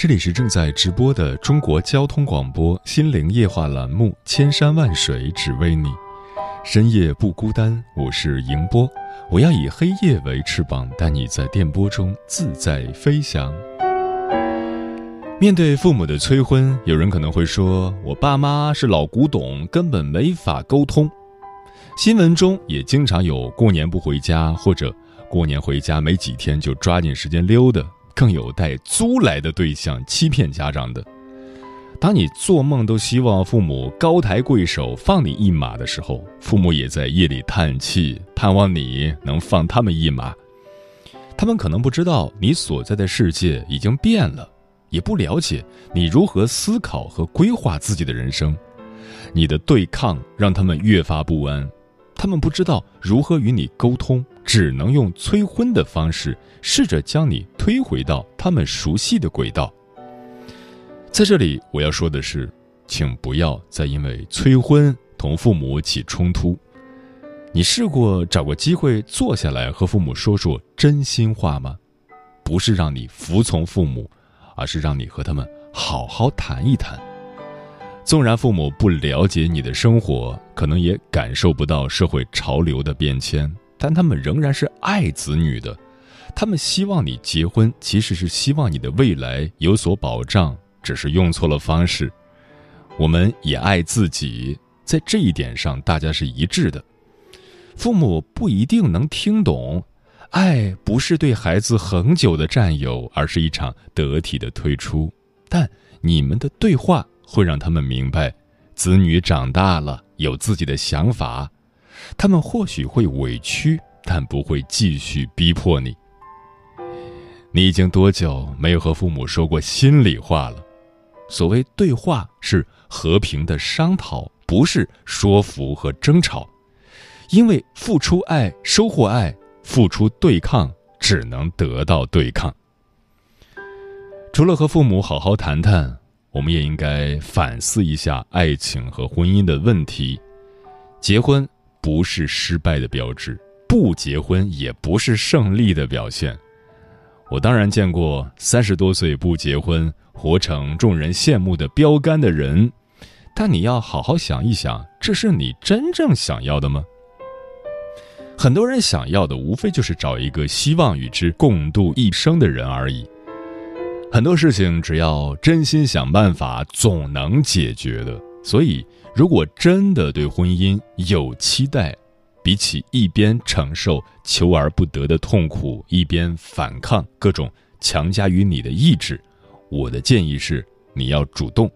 这里是正在直播的中国交通广播心灵夜话栏目《千山万水只为你》，深夜不孤单。我是迎波，我要以黑夜为翅膀，带你在电波中自在飞翔。面对父母的催婚，有人可能会说：“我爸妈是老古董，根本没法沟通。”新闻中也经常有过年不回家，或者过年回家没几天就抓紧时间溜的。更有带租来的对象欺骗家长的。当你做梦都希望父母高抬贵手放你一马的时候，父母也在夜里叹气，盼望你能放他们一马。他们可能不知道你所在的世界已经变了，也不了解你如何思考和规划自己的人生。你的对抗让他们越发不安，他们不知道如何与你沟通。只能用催婚的方式，试着将你推回到他们熟悉的轨道。在这里，我要说的是，请不要再因为催婚同父母起冲突。你试过找个机会坐下来和父母说说真心话吗？不是让你服从父母，而是让你和他们好好谈一谈。纵然父母不了解你的生活，可能也感受不到社会潮流的变迁。但他们仍然是爱子女的，他们希望你结婚，其实是希望你的未来有所保障，只是用错了方式。我们也爱自己，在这一点上大家是一致的。父母不一定能听懂，爱不是对孩子恒久的占有，而是一场得体的退出。但你们的对话会让他们明白，子女长大了，有自己的想法。他们或许会委屈，但不会继续逼迫你。你已经多久没有和父母说过心里话了？所谓对话，是和平的商讨，不是说服和争吵。因为付出爱，收获爱；付出对抗，只能得到对抗。除了和父母好好谈谈，我们也应该反思一下爱情和婚姻的问题。结婚。不是失败的标志，不结婚也不是胜利的表现。我当然见过三十多岁不结婚，活成众人羡慕的标杆的人，但你要好好想一想，这是你真正想要的吗？很多人想要的无非就是找一个希望与之共度一生的人而已。很多事情只要真心想办法，总能解决的。所以。如果真的对婚姻有期待，比起一边承受求而不得的痛苦，一边反抗各种强加于你的意志，我的建议是你要主动。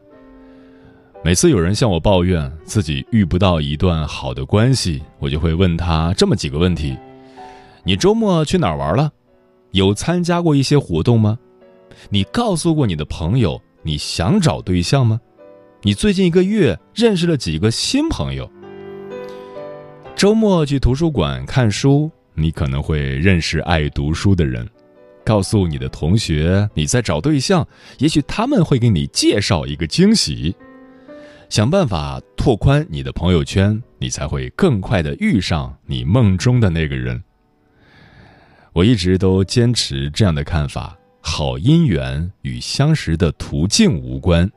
每次有人向我抱怨自己遇不到一段好的关系，我就会问他这么几个问题：你周末去哪儿玩了？有参加过一些活动吗？你告诉过你的朋友你想找对象吗？你最近一个月认识了几个新朋友？周末去图书馆看书，你可能会认识爱读书的人。告诉你的同学你在找对象，也许他们会给你介绍一个惊喜。想办法拓宽你的朋友圈，你才会更快的遇上你梦中的那个人。我一直都坚持这样的看法：好姻缘与相识的途径无关。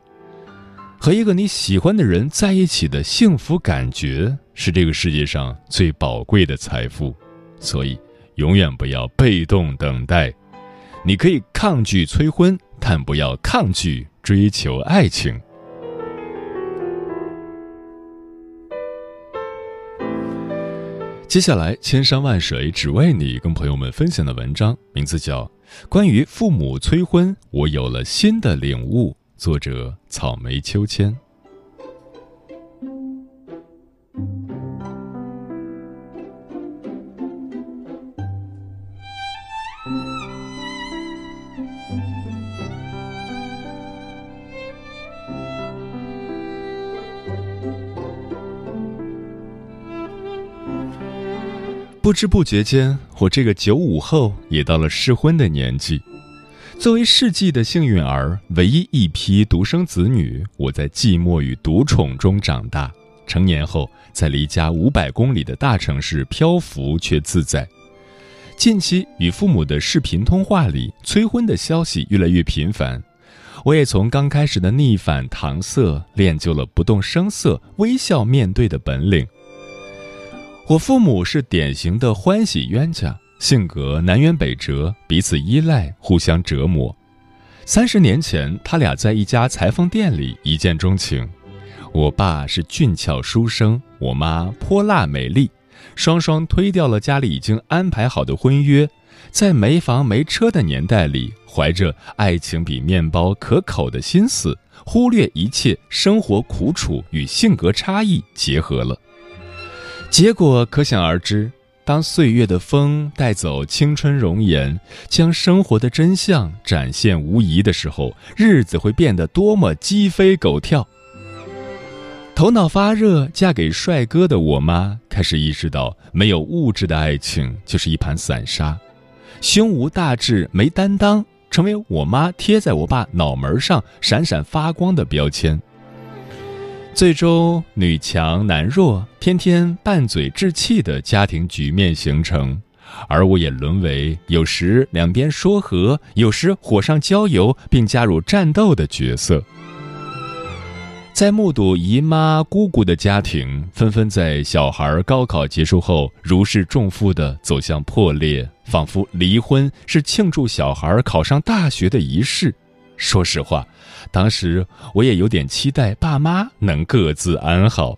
和一个你喜欢的人在一起的幸福感觉是这个世界上最宝贵的财富，所以永远不要被动等待。你可以抗拒催婚，但不要抗拒追求爱情。接下来，千山万水只为你，跟朋友们分享的文章名字叫《关于父母催婚，我有了新的领悟》，作者草莓秋千。不知不觉间，我这个九五后也到了适婚的年纪。作为世纪的幸运儿，唯一一批独生子女，我在寂寞与独宠中长大。成年后，在离家五百公里的大城市漂浮却自在。近期与父母的视频通话里，催婚的消息越来越频繁。我也从刚开始的逆反搪塞，练就了不动声色、微笑面对的本领。我父母是典型的欢喜冤家，性格南辕北辙，彼此依赖，互相折磨。三十年前，他俩在一家裁缝店里一见钟情。我爸是俊俏书生，我妈泼辣美丽，双双推掉了家里已经安排好的婚约，在没房没车的年代里，怀着爱情比面包可口的心思，忽略一切生活苦楚与性格差异结合了。结果可想而知，当岁月的风带走青春容颜，将生活的真相展现无疑的时候，日子会变得多么鸡飞狗跳。头脑发热嫁给帅哥的我妈，开始意识到，没有物质的爱情就是一盘散沙，胸无大志、没担当，成为我妈贴在我爸脑门上闪闪发光的标签。最终，女强男弱、天天拌嘴置气的家庭局面形成，而我也沦为有时两边说和，有时火上浇油并加入战斗的角色。在目睹姨妈、姑姑的家庭纷纷在小孩高考结束后如释重负的走向破裂，仿佛离婚是庆祝小孩考上大学的仪式。说实话。当时我也有点期待爸妈能各自安好，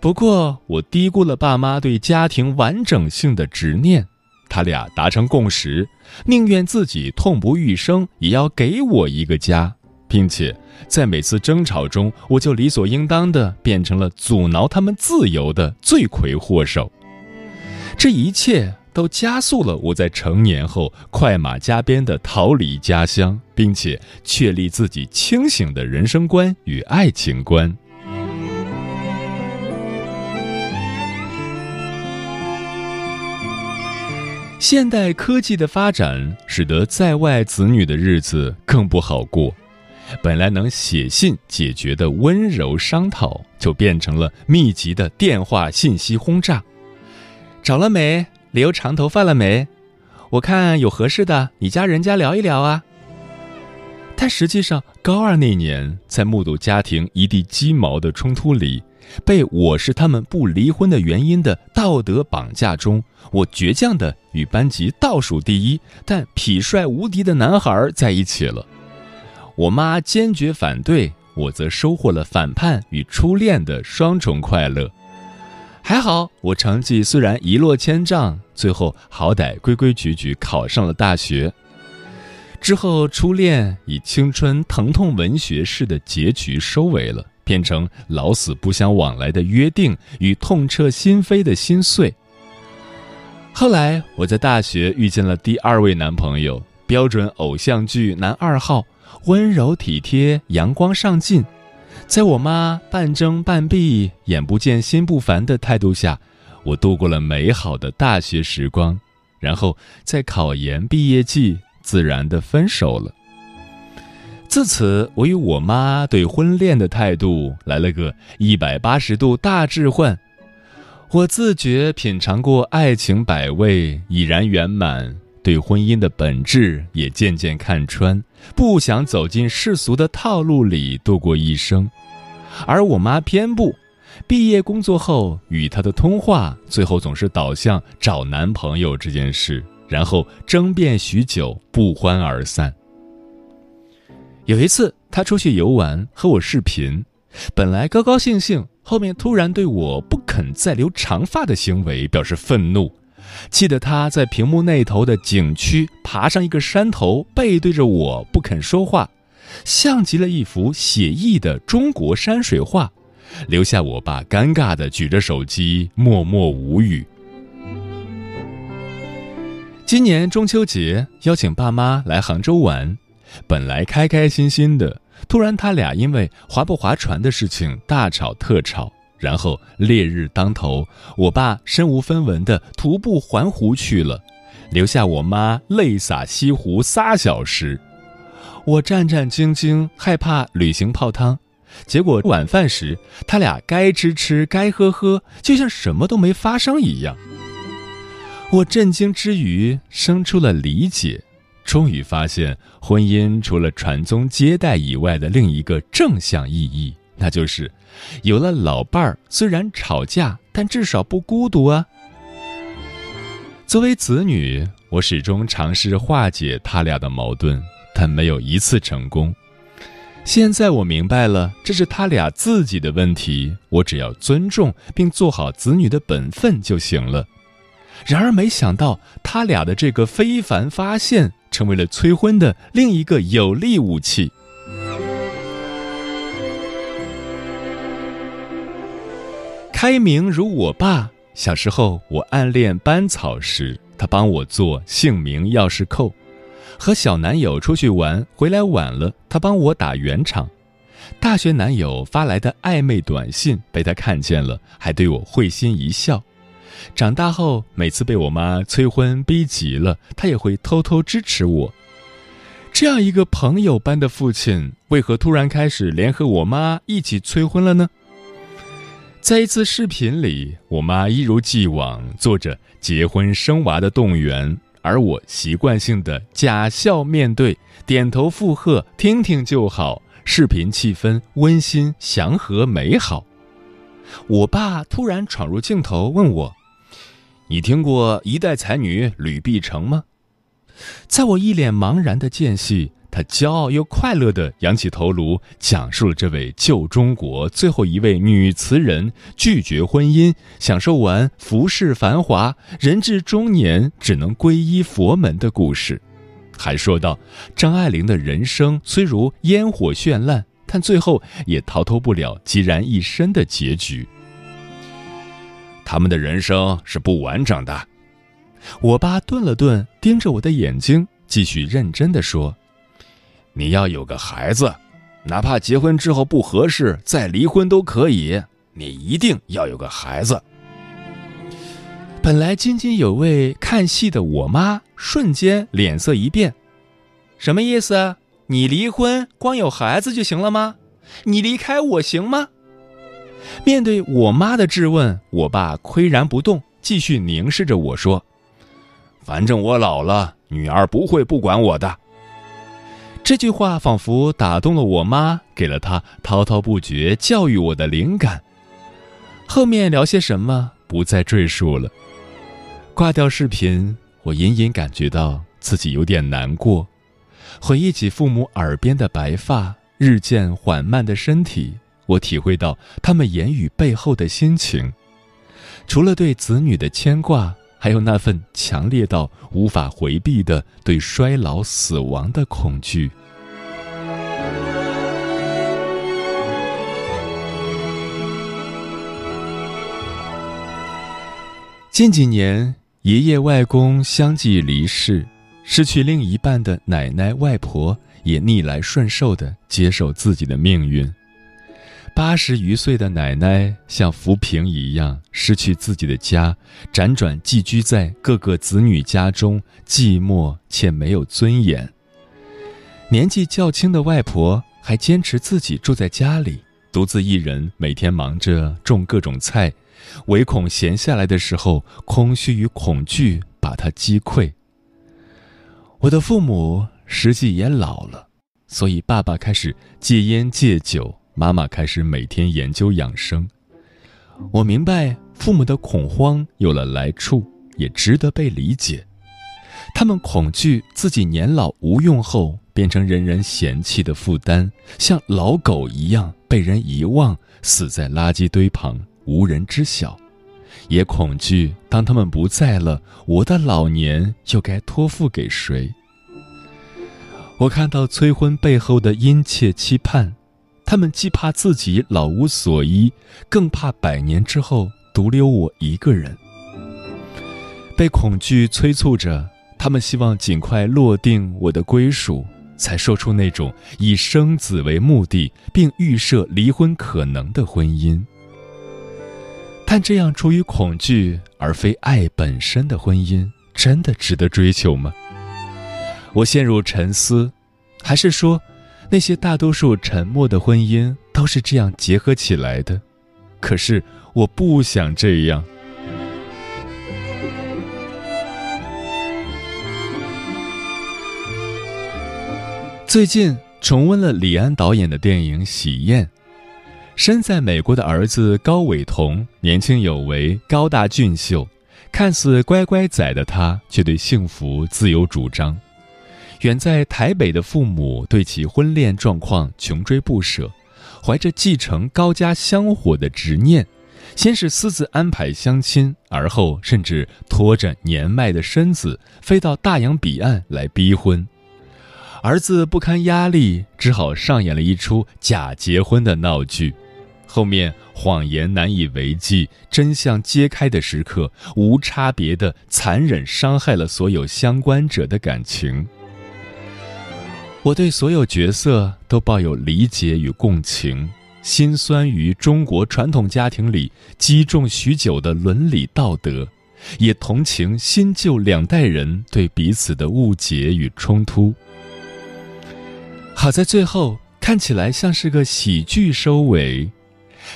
不过我低估了爸妈对家庭完整性的执念。他俩达成共识，宁愿自己痛不欲生，也要给我一个家，并且在每次争吵中，我就理所应当的变成了阻挠他们自由的罪魁祸首。这一切。都加速了我在成年后快马加鞭的逃离家乡，并且确立自己清醒的人生观与爱情观。现代科技的发展使得在外子女的日子更不好过，本来能写信解决的温柔商讨，就变成了密集的电话信息轰炸。找了没？留长头发了没？我看有合适的，你家人家聊一聊啊。但实际上，高二那年，在目睹家庭一地鸡毛的冲突里，被我是他们不离婚的原因的道德绑架中，我倔强的与班级倒数第一但痞帅无敌的男孩在一起了。我妈坚决反对，我则收获了反叛与初恋的双重快乐。还好，我成绩虽然一落千丈，最后好歹规规矩矩考上了大学。之后，初恋以青春疼痛文学式的结局收尾了，变成老死不相往来的约定与痛彻心扉的心碎。后来，我在大学遇见了第二位男朋友，标准偶像剧男二号，温柔体贴，阳光上进。在我妈半睁半闭、眼不见心不烦的态度下，我度过了美好的大学时光。然后在考研毕业季，自然的分手了。自此，我与我妈对婚恋的态度来了个一百八十度大置换。我自觉品尝过爱情百味，已然圆满。对婚姻的本质也渐渐看穿，不想走进世俗的套路里度过一生，而我妈偏不。毕业工作后与她的通话，最后总是导向找男朋友这件事，然后争辩许久，不欢而散。有一次，她出去游玩，和我视频，本来高高兴兴，后面突然对我不肯再留长发的行为表示愤怒，气得他在屏幕那头的景区爬上一个山头，背对着我不肯说话，像极了一幅写意的中国山水画，留下我爸尴尬的举着手机，默默无语。今年中秋节邀请爸妈来杭州玩，本来开开心心的。突然，他俩因为划不划船的事情大吵特吵，然后烈日当头，我爸身无分文的徒步环湖去了，留下我妈泪洒西湖仨小时。我战战兢兢，害怕旅行泡汤，结果晚饭时他俩该吃吃，该喝喝，就像什么都没发生一样。我震惊之余，生出了理解。终于发现，婚姻除了传宗接代以外的另一个正向意义，那就是有了老伴儿，虽然吵架，但至少不孤独啊。作为子女，我始终尝试化解他俩的矛盾，但没有一次成功。现在我明白了，这是他俩自己的问题，我只要尊重并做好子女的本分就行了。然而，没想到他俩的这个非凡发现。成为了催婚的另一个有力武器。开明如我爸，小时候我暗恋班草时，他帮我做姓名钥匙扣；和小男友出去玩，回来晚了，他帮我打圆场；大学男友发来的暧昧短信被他看见了，还对我会心一笑。长大后，每次被我妈催婚逼急了，他也会偷偷支持我。这样一个朋友般的父亲，为何突然开始联合我妈一起催婚了呢？在一次视频里，我妈一如既往做着结婚生娃的动员，而我习惯性的假笑面对，点头附和，听听就好。视频气氛温馨祥和美好。我爸突然闯入镜头，问我。你听过一代才女吕碧城吗？在我一脸茫然的间隙，他骄傲又快乐地仰起头颅，讲述了这位旧中国最后一位女词人拒绝婚姻，享受完浮世繁华，人至中年只能皈依佛门的故事。还说到张爱玲的人生虽如烟火绚烂，但最后也逃脱不了孑然一身的结局。他们的人生是不完整的。我爸顿了顿，盯着我的眼睛，继续认真地说：“你要有个孩子，哪怕结婚之后不合适，再离婚都可以。你一定要有个孩子。”本来津津有味看戏的我妈，瞬间脸色一变：“什么意思？你离婚光有孩子就行了吗？你离开我行吗？”面对我妈的质问，我爸岿然不动，继续凝视着我说：“反正我老了，女儿不会不管我的。”这句话仿佛打动了我妈，给了她滔滔不绝教育我的灵感。后面聊些什么，不再赘述了。挂掉视频，我隐隐感觉到自己有点难过，回忆起父母耳边的白发，日渐缓慢的身体。我体会到他们言语背后的心情，除了对子女的牵挂，还有那份强烈到无法回避的对衰老、死亡的恐惧。近几年，爷爷、外公相继离世，失去另一半的奶奶、外婆也逆来顺受的接受自己的命运。八十余岁的奶奶像浮萍一样失去自己的家，辗转寄居在各个子女家中，寂寞且没有尊严。年纪较轻的外婆还坚持自己住在家里，独自一人每天忙着种各种菜，唯恐闲下来的时候，空虚与恐惧把她击溃。我的父母实际也老了，所以爸爸开始戒烟戒酒。妈妈开始每天研究养生，我明白父母的恐慌有了来处，也值得被理解。他们恐惧自己年老无用后变成人人嫌弃的负担，像老狗一样被人遗忘，死在垃圾堆旁，无人知晓；也恐惧当他们不在了，我的老年又该托付给谁？我看到催婚背后的殷切期盼，他们既怕自己老无所依，更怕百年之后独留我一个人。被恐惧催促着，他们希望尽快落定我的归属，才说出那种以生子为目的并预设离婚可能的婚姻。但这样出于恐惧而非爱本身的婚姻，真的值得追求吗？我陷入沉思，还是说，那些大多数沉默的婚姻都是这样结合起来的？可是我不想这样。最近重温了李安导演的电影《喜宴》，身在美国的儿子高伟彤年轻有为、高大俊秀，看似乖乖仔的他，却对幸福自有主张。远在台北的父母对其婚恋状况穷追不舍，怀着继承高家香火的执念，先是私自安排相亲，而后甚至拖着年迈的身子飞到大洋彼岸来逼婚。儿子不堪压力，只好上演了一出假结婚的闹剧。后面谎言难以为继，真相揭开的时刻，无差别的残忍伤害了所有相关者的感情。我对所有角色都抱有理解与共情，心酸于中国传统家庭里积重许久的伦理道德，也同情新旧两代人对彼此的误解与冲突。好在最后看起来像是个喜剧收尾，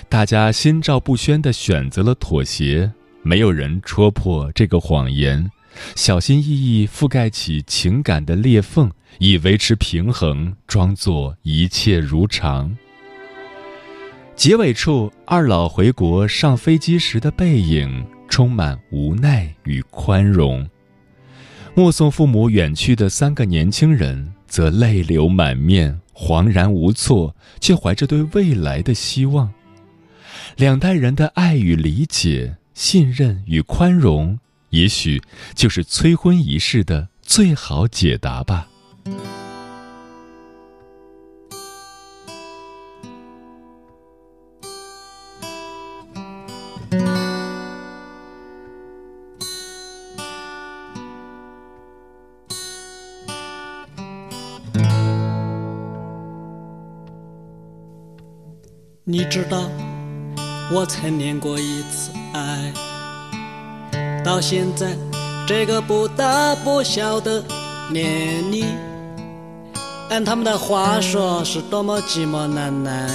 大家心照不宣地选择了妥协，没有人戳破这个谎言，小心翼翼覆盖起情感的裂缝，以维持平衡，装作一切如常。结尾处，二老回国上飞机时的背影，充满无奈与宽容。目送父母远去的三个年轻人。则泪流满面，惶然无措，却怀着对未来的希望。两代人的爱与理解、信任与宽容，也许就是催婚仪式的最好解答吧。你知道，我曾恋过一次爱，到现在这个不大不小的年龄，按他们的话说，是多么寂寞难耐，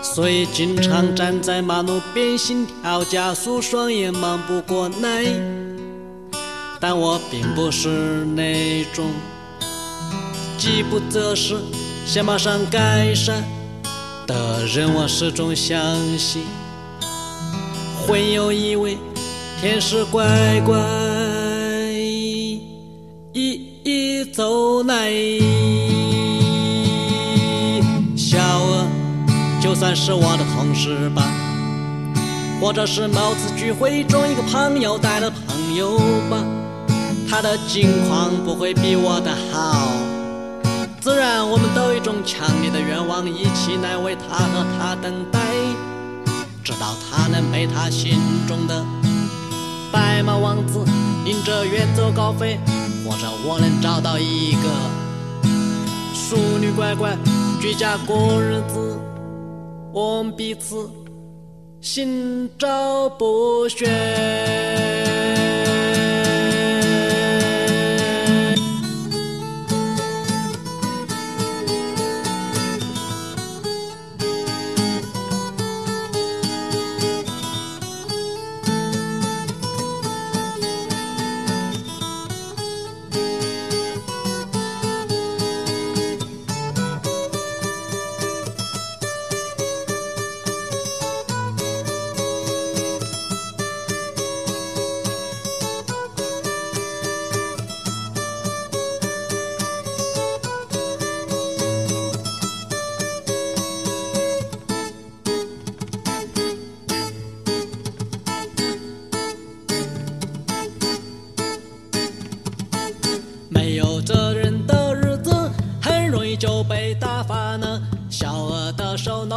所以经常站在马路边心跳加速，双眼忙不过来。但我并不是那种饥不择食，想马上改善。的人，我始终相信，会有一位天使乖乖一一走来。小娥就算是我的同事吧，或者是某次聚会中一个朋友带的朋友吧，他的境况不会比我的好。自然，我们都有一种强烈的愿望，一起来为他和他等待，直到他能被他心中的白马王子迎着远走高飞，或者我能找到一个淑女乖乖居家过日子，我们彼此心照不宣。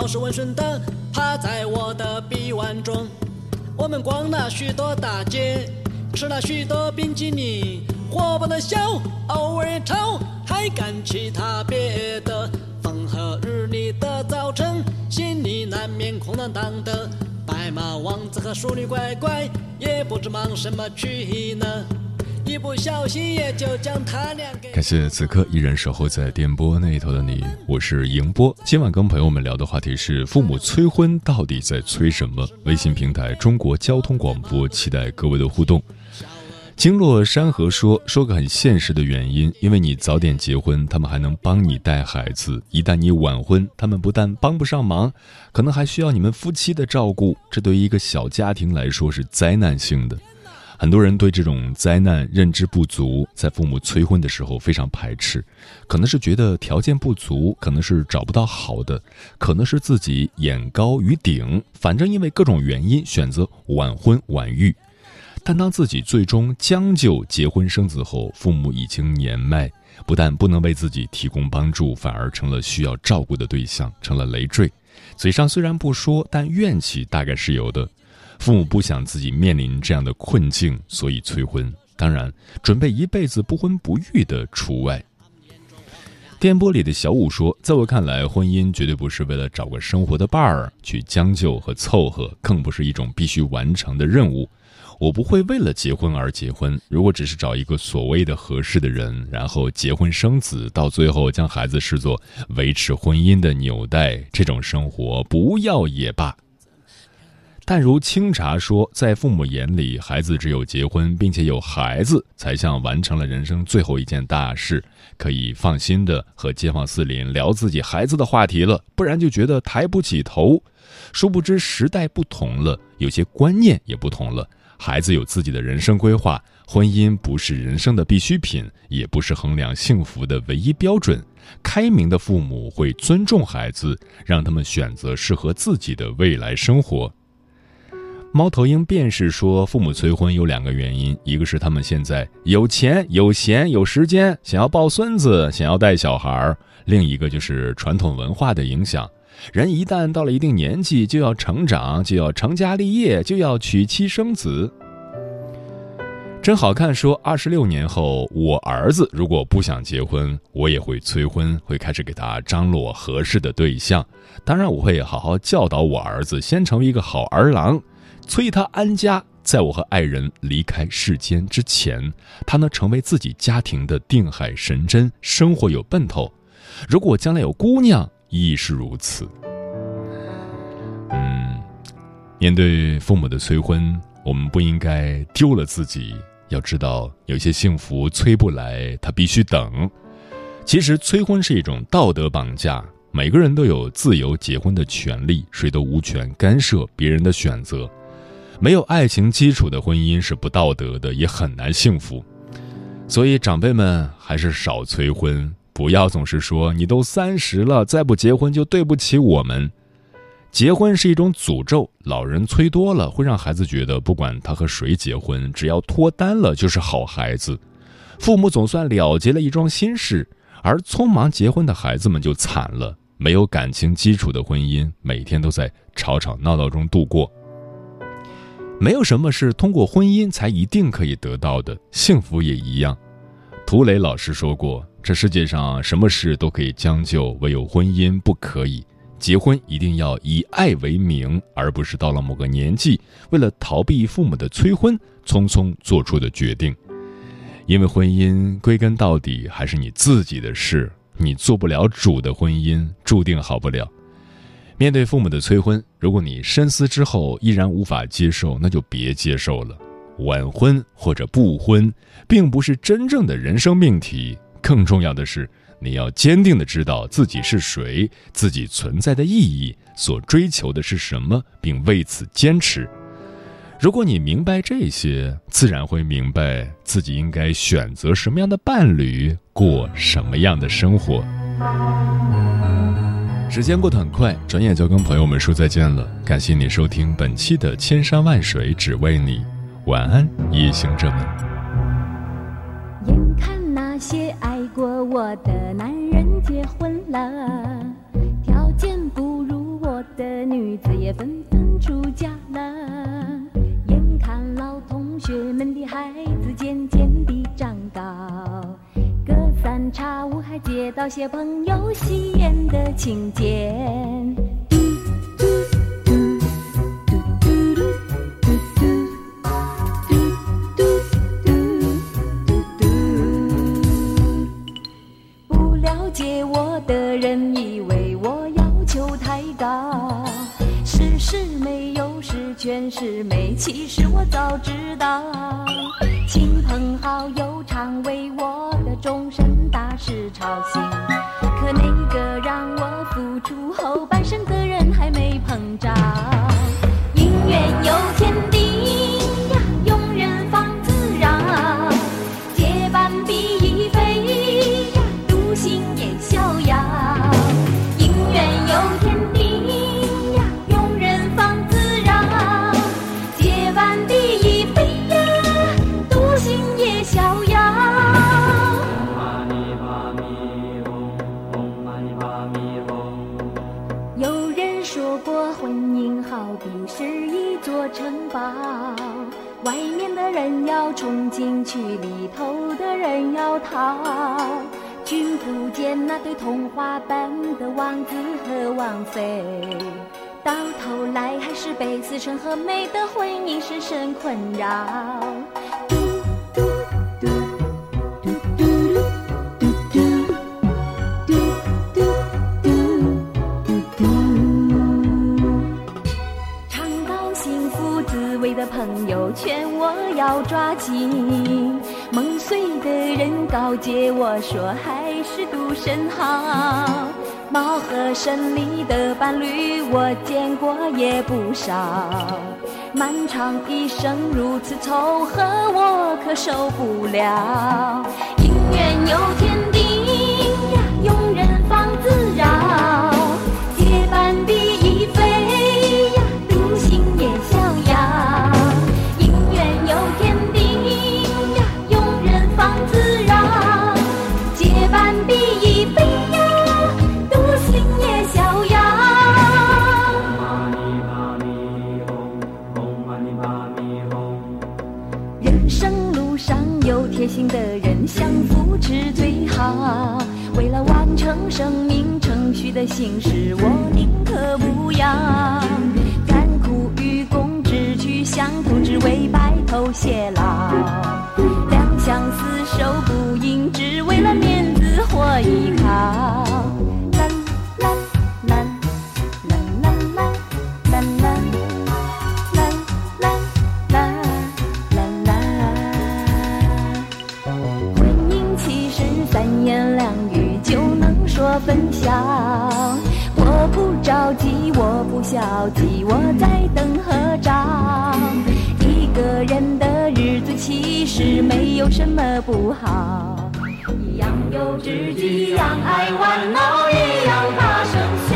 老实温顺的趴在我的臂弯中。我们逛了许多大街，吃了许多冰激凌，活泼的笑，偶尔吵，还干其他别的。风和日丽的早晨，心里难免空荡荡的。白马王子和淑女乖乖，也不知忙什么去呢。一不小心也就将他俩给。感谢此刻依然守候在电波那头的你，我是迎波。今晚跟朋友们聊的话题是：父母催婚到底在催什么？微信平台中国交通广播，期待各位的互动。经络山河说说个很现实的原因，因为你早点结婚，他们还能帮你带孩子；一旦你晚婚，他们不但帮不上忙，可能还需要你们夫妻的照顾。这对于一个小家庭来说是灾难性的。很多人对这种灾难认知不足，在父母催婚的时候非常排斥，可能是觉得条件不足，可能是找不到好的，可能是自己眼高于顶，反正因为各种原因选择晚婚晚育。但当自己最终将就结婚生子后，父母已经年迈，不但不能为自己提供帮助，反而成了需要照顾的对象，成了累赘。嘴上虽然不说，但怨气大概是有的。父母不想自己面临这样的困境，所以催婚。当然，准备一辈子不婚不育的除外。电波里的小五说：“在我看来，婚姻绝对不是为了找个生活的伴儿去将就和凑合，更不是一种必须完成的任务。我不会为了结婚而结婚。如果只是找一个所谓的合适的人，然后结婚生子，到最后将孩子视作维持婚姻的纽带，这种生活不要也罢。”但如清茶说，在父母眼里，孩子只有结婚并且有孩子，才像完成了人生最后一件大事，可以放心的和街坊四邻聊自己孩子的话题了。不然就觉得抬不起头。殊不知时代不同了，有些观念也不同了。孩子有自己的人生规划，婚姻不是人生的必需品，也不是衡量幸福的唯一标准。开明的父母会尊重孩子，让他们选择适合自己的未来生活。猫头鹰便是说，父母催婚有两个原因，一个是他们现在有钱、有闲、有时间，想要抱孙子，想要带小孩儿；另一个就是传统文化的影响，人一旦到了一定年纪，就要成长，就要成家立业，就要娶妻生子。真好看说，二十六年后，我儿子如果不想结婚，我也会催婚，会开始给他张罗合适的对象。当然，我会好好教导我儿子，先成为一个好儿郎。催他安家，在我和爱人离开世间之前，他能成为自己家庭的定海神针，生活有奔头。如果将来有姑娘，亦是如此。嗯，面对父母的催婚，我们不应该丢了自己。要知道，有些幸福催不来，他必须等。其实，催婚是一种道德绑架。每个人都有自由结婚的权利，谁都无权干涉别人的选择。没有爱情基础的婚姻是不道德的，也很难幸福。所以长辈们还是少催婚，不要总是说你都三十了，再不结婚就对不起我们。结婚是一种诅咒，老人催多了会让孩子觉得不管他和谁结婚，只要脱单了就是好孩子。父母总算了结了一桩心事，而匆忙结婚的孩子们就惨了。没有感情基础的婚姻，每天都在吵吵闹闹中度过。没有什么是通过婚姻才一定可以得到的，幸福也一样。涂磊老师说过：“这世界上什么事都可以将就，唯有婚姻不可以。结婚一定要以爱为名，而不是到了某个年纪，为了逃避父母的催婚，匆匆做出的决定。因为婚姻归根到底还是你自己的事，你做不了主的婚姻，注定好不了。”面对父母的催婚，如果你深思之后依然无法接受，那就别接受了。晚婚或者不婚，并不是真正的人生命题。更重要的是，你要坚定的知道自己是谁，自己存在的意义，所追求的是什么，并为此坚持。如果你明白这些，自然会明白自己应该选择什么样的伴侣，过什么样的生活。时间过得很快，转眼就跟朋友们说再见了。感谢你收听本期的《千山万水只为你》，晚安，夜行者们。眼看那些爱过我的男人结婚了，条件不如我的女子也纷纷出嫁了。眼看老同学们的孩三差五还接到些朋友喜宴的请柬。不了解我的人以为我要求太高，事事没有十全十美，其实我早知道。亲朋好友常为我的终身是朝夕。飞，到头来还是被死神和美的婚姻深深困扰。嘟嘟嘟嘟嘟嘟嘟嘟嘟嘟嘟嘟。尝到幸福滋味的朋友劝我要抓紧，梦碎的人告诫我说还是独身好。猫和神离的伴侣我见过也不少，漫长一生如此凑合我可受不了。姻缘有天定上有贴心的人相扶持最好。为了完成生命程序的形式，我宁可不要。甘苦与共，志趣相投，只为白头偕老。两相厮守不应，只为了面子或依靠。分享。我不着急，我不消极，我在等合照。一个人的日子其实没有什么不好，一样有知己，一样爱玩闹，一样大声。